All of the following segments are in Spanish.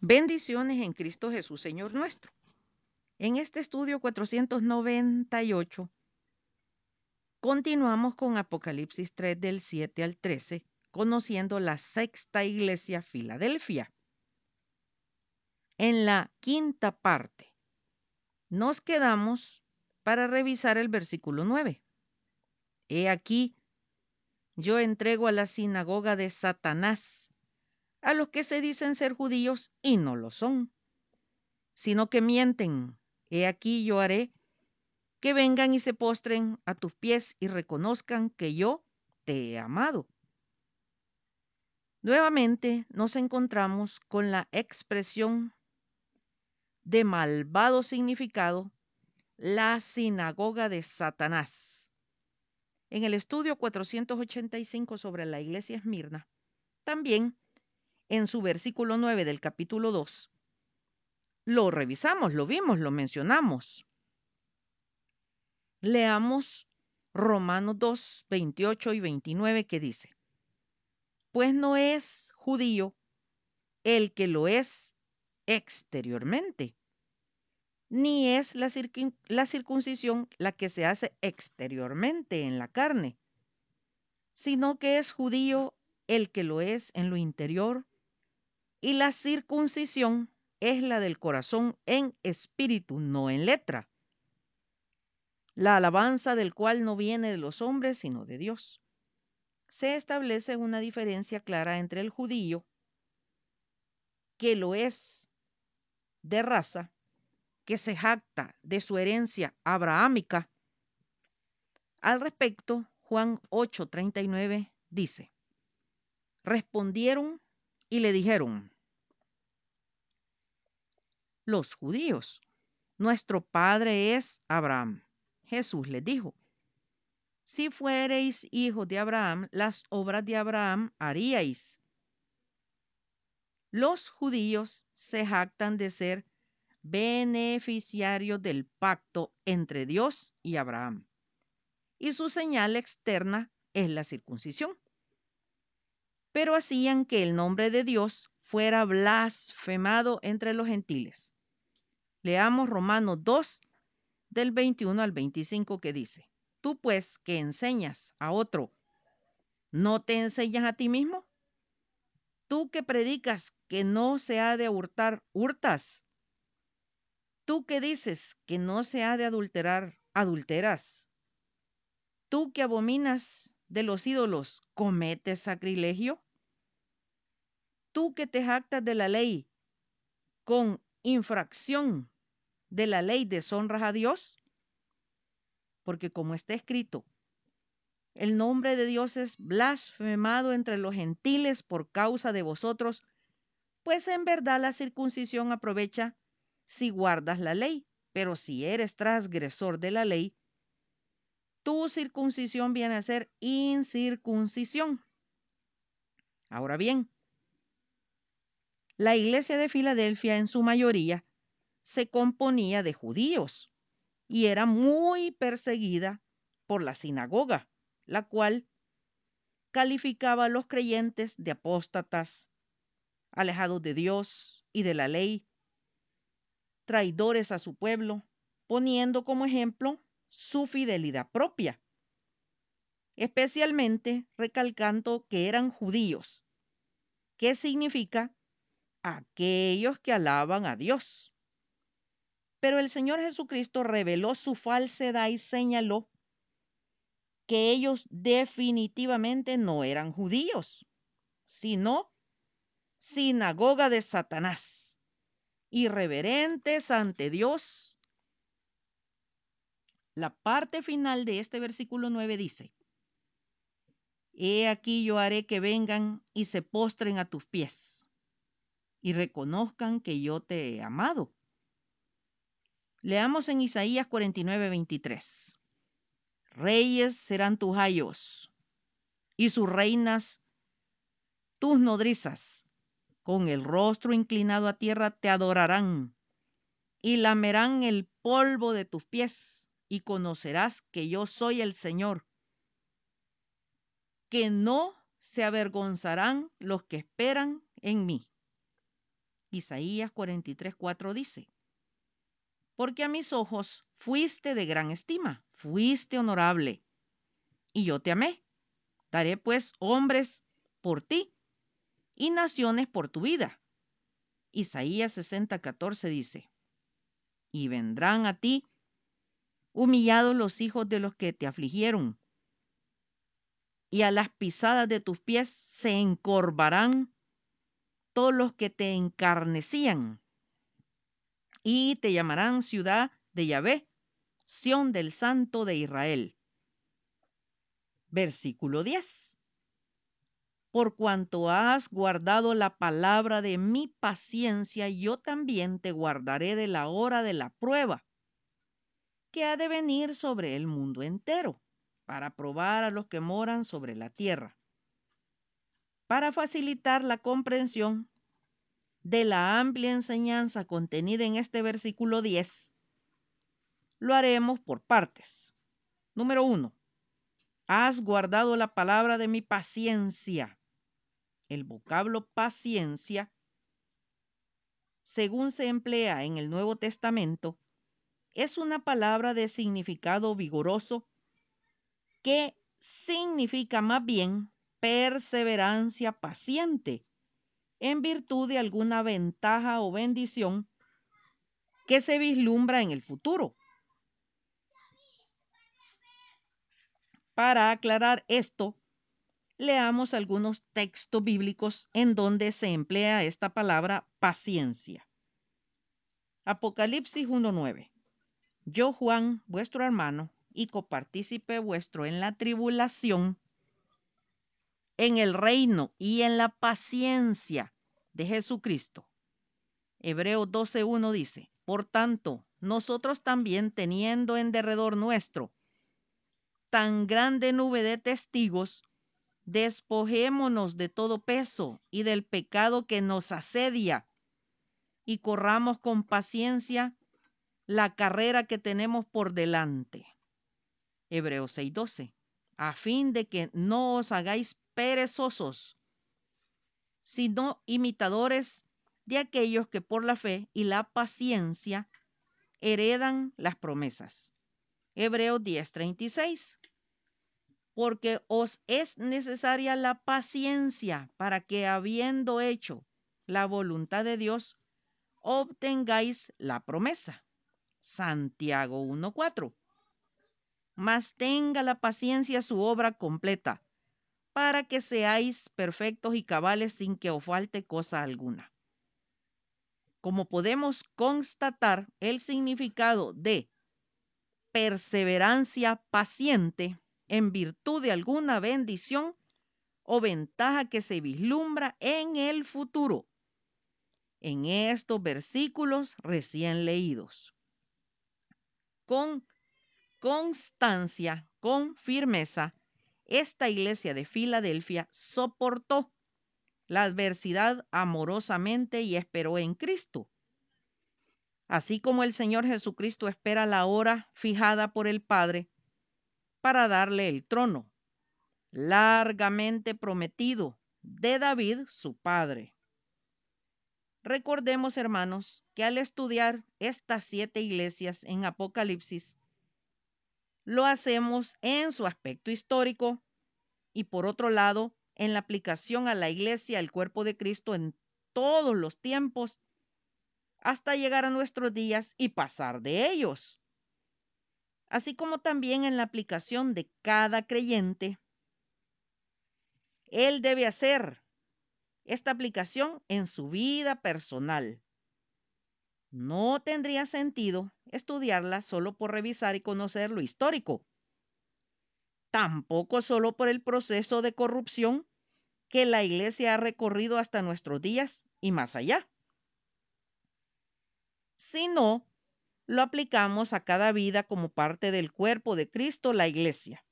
Bendiciones en Cristo Jesús, Señor nuestro. En este estudio 498 continuamos con Apocalipsis 3 del 7 al 13, conociendo la sexta iglesia Filadelfia. En la quinta parte nos quedamos para revisar el versículo 9. He aquí, yo entrego a la sinagoga de Satanás a los que se dicen ser judíos y no lo son, sino que mienten. He aquí yo haré que vengan y se postren a tus pies y reconozcan que yo te he amado. Nuevamente nos encontramos con la expresión de malvado significado, la sinagoga de Satanás. En el estudio 485 sobre la iglesia Esmirna, también en su versículo 9 del capítulo 2, lo revisamos, lo vimos, lo mencionamos. Leamos Romanos 2, 28 y 29 que dice, pues no es judío el que lo es exteriormente, ni es la, la, circuncisión la que se hace exteriormente en la carne, sino que es judío el que lo es en lo interior, y la circuncisión es la del corazón en espíritu, no en letra, la alabanza del cual no viene de los hombres, sino de Dios. Se establece una diferencia clara entre el judío, que lo es de raza, que se jacta de su herencia abrahámica. Al respecto, Juan 8:39 dice, respondieron y le dijeron, los judíos, nuestro padre es Abraham. Jesús les dijo, si fuereis hijos de Abraham, las obras de Abraham haríais. Los judíos se jactan de ser beneficiarios del pacto entre Dios y Abraham, y su señal externa es la circuncisión. Pero hacían que el nombre de Dios fuera blasfemado entre los gentiles. Leamos Romanos 2, del 21 al 25, que dice, tú pues que enseñas a otro, ¿no te enseñas a ti mismo? Tú que predicas que no se ha de hurtar, hurtas. Tú que dices que no se ha de adulterar, adulteras. Tú que abominas de los ídolos, cometes sacrilegio. Tú que te jactas de la ley con infracción de la ley deshonras a Dios? Porque como está escrito, el nombre de Dios es blasfemado entre los gentiles por causa de vosotros, pues en verdad la circuncisión aprovecha si guardas la ley, pero si eres transgresor de la ley, tu circuncisión viene a ser incircuncisión. Ahora bien, la iglesia de Filadelfia en su mayoría se componía de judíos y era muy perseguida por la sinagoga, la cual calificaba a los creyentes de apóstatas, alejados de Dios y de la ley, traidores a su pueblo, poniendo como ejemplo su fidelidad propia, especialmente recalcando que eran judíos, que significa aquellos que alaban a Dios. Pero el Señor Jesucristo reveló su falsedad y señaló que ellos definitivamente no eran judíos, sino sinagoga de Satanás, irreverentes ante Dios. La parte final de este versículo 9 dice, He aquí yo haré que vengan y se postren a tus pies y reconozcan que yo te he amado. Leamos en Isaías 49, 23. Reyes serán tus ayos y sus reinas tus nodrizas. Con el rostro inclinado a tierra te adorarán y lamerán el polvo de tus pies y conocerás que yo soy el Señor, que no se avergonzarán los que esperan en mí. Isaías 43:4 dice, porque a mis ojos fuiste de gran estima, fuiste honorable, y yo te amé. Daré pues hombres por ti y naciones por tu vida. Isaías 60:14 dice, y vendrán a ti humillados los hijos de los que te afligieron, y a las pisadas de tus pies se encorvarán todos los que te encarnecían, y te llamarán ciudad de Yahvé, Sión del Santo de Israel. Versículo 10. Por cuanto has guardado la palabra de mi paciencia, yo también te guardaré de la hora de la prueba, que ha de venir sobre el mundo entero, para probar a los que moran sobre la tierra. Para facilitar la comprensión de la amplia enseñanza contenida en este versículo 10, lo haremos por partes. Número uno, has guardado la palabra de mi paciencia. El vocablo paciencia, según se emplea en el Nuevo Testamento, es una palabra de significado vigoroso que significa más bien perseverancia paciente en virtud de alguna ventaja o bendición que se vislumbra en el futuro. Para aclarar esto, leamos algunos textos bíblicos en donde se emplea esta palabra paciencia. Apocalipsis 1.9. Yo, Juan, vuestro hermano y copartícipe vuestro en la tribulación, en el reino y en la paciencia de Jesucristo. Hebreo 12.1 dice, por tanto, nosotros también teniendo en derredor nuestro tan grande nube de testigos, despojémonos de todo peso y del pecado que nos asedia y corramos con paciencia la carrera que tenemos por delante. Hebreos 6:12, a fin de que no os hagáis perezosos, sino imitadores de aquellos que por la fe y la paciencia heredan las promesas. Hebreos 10:36. Porque os es necesaria la paciencia para que habiendo hecho la voluntad de Dios, obtengáis la promesa. Santiago 1:4. Mas tenga la paciencia su obra completa, para que seáis perfectos y cabales sin que os falte cosa alguna. Como podemos constatar, el significado de perseverancia paciente en virtud de alguna bendición o ventaja que se vislumbra en el futuro. En estos versículos recién leídos. Con constancia, con firmeza, esta iglesia de Filadelfia soportó la adversidad amorosamente y esperó en Cristo así como el Señor Jesucristo espera la hora fijada por el Padre para darle el trono, largamente prometido de David, su padre. Recordemos, hermanos, que al estudiar estas siete iglesias en Apocalipsis, lo hacemos en su aspecto histórico y por otro lado, en la aplicación a la iglesia, el cuerpo de Cristo en todos los tiempos hasta llegar a nuestros días y pasar de ellos. Así como también en la aplicación de cada creyente. Él debe hacer esta aplicación en su vida personal. No tendría sentido estudiarla solo por revisar y conocer lo histórico. Tampoco solo por el proceso de corrupción que la iglesia ha recorrido hasta nuestros días y más allá. Si no, lo aplicamos a cada vida como parte del cuerpo de Cristo, la iglesia.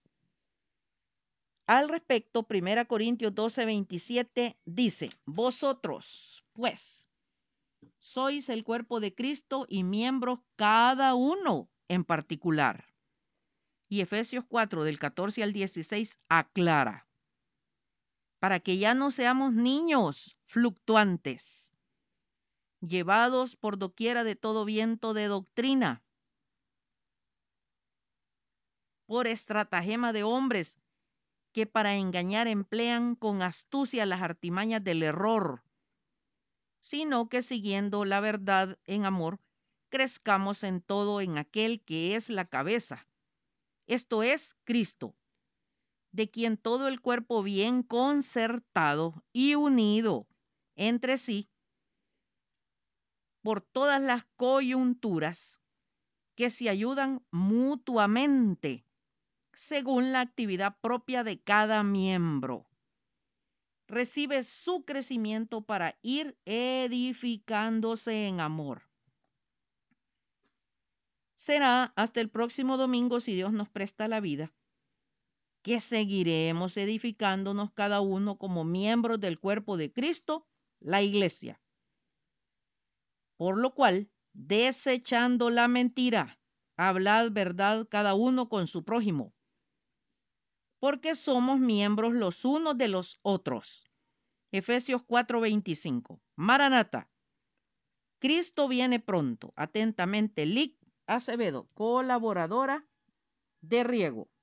Al respecto, 1 Corintios 12, 27 dice, vosotros, pues, sois el cuerpo de Cristo y miembros cada uno en particular. Y Efesios 4 del 14 al 16 aclara, para que ya no seamos niños fluctuantes llevados por doquiera de todo viento de doctrina, por estratagema de hombres que para engañar emplean con astucia las artimañas del error, sino que siguiendo la verdad en amor, crezcamos en todo en aquel que es la cabeza, esto es Cristo, de quien todo el cuerpo bien concertado y unido entre sí por todas las coyunturas que se ayudan mutuamente según la actividad propia de cada miembro. Recibe su crecimiento para ir edificándose en amor. Será hasta el próximo domingo, si Dios nos presta la vida, que seguiremos edificándonos cada uno como miembros del cuerpo de Cristo, la iglesia. Por lo cual, desechando la mentira, hablad verdad cada uno con su prójimo, porque somos miembros los unos de los otros. Efesios 4:25. Maranata. Cristo viene pronto. Atentamente, Lic Acevedo, colaboradora de Riego.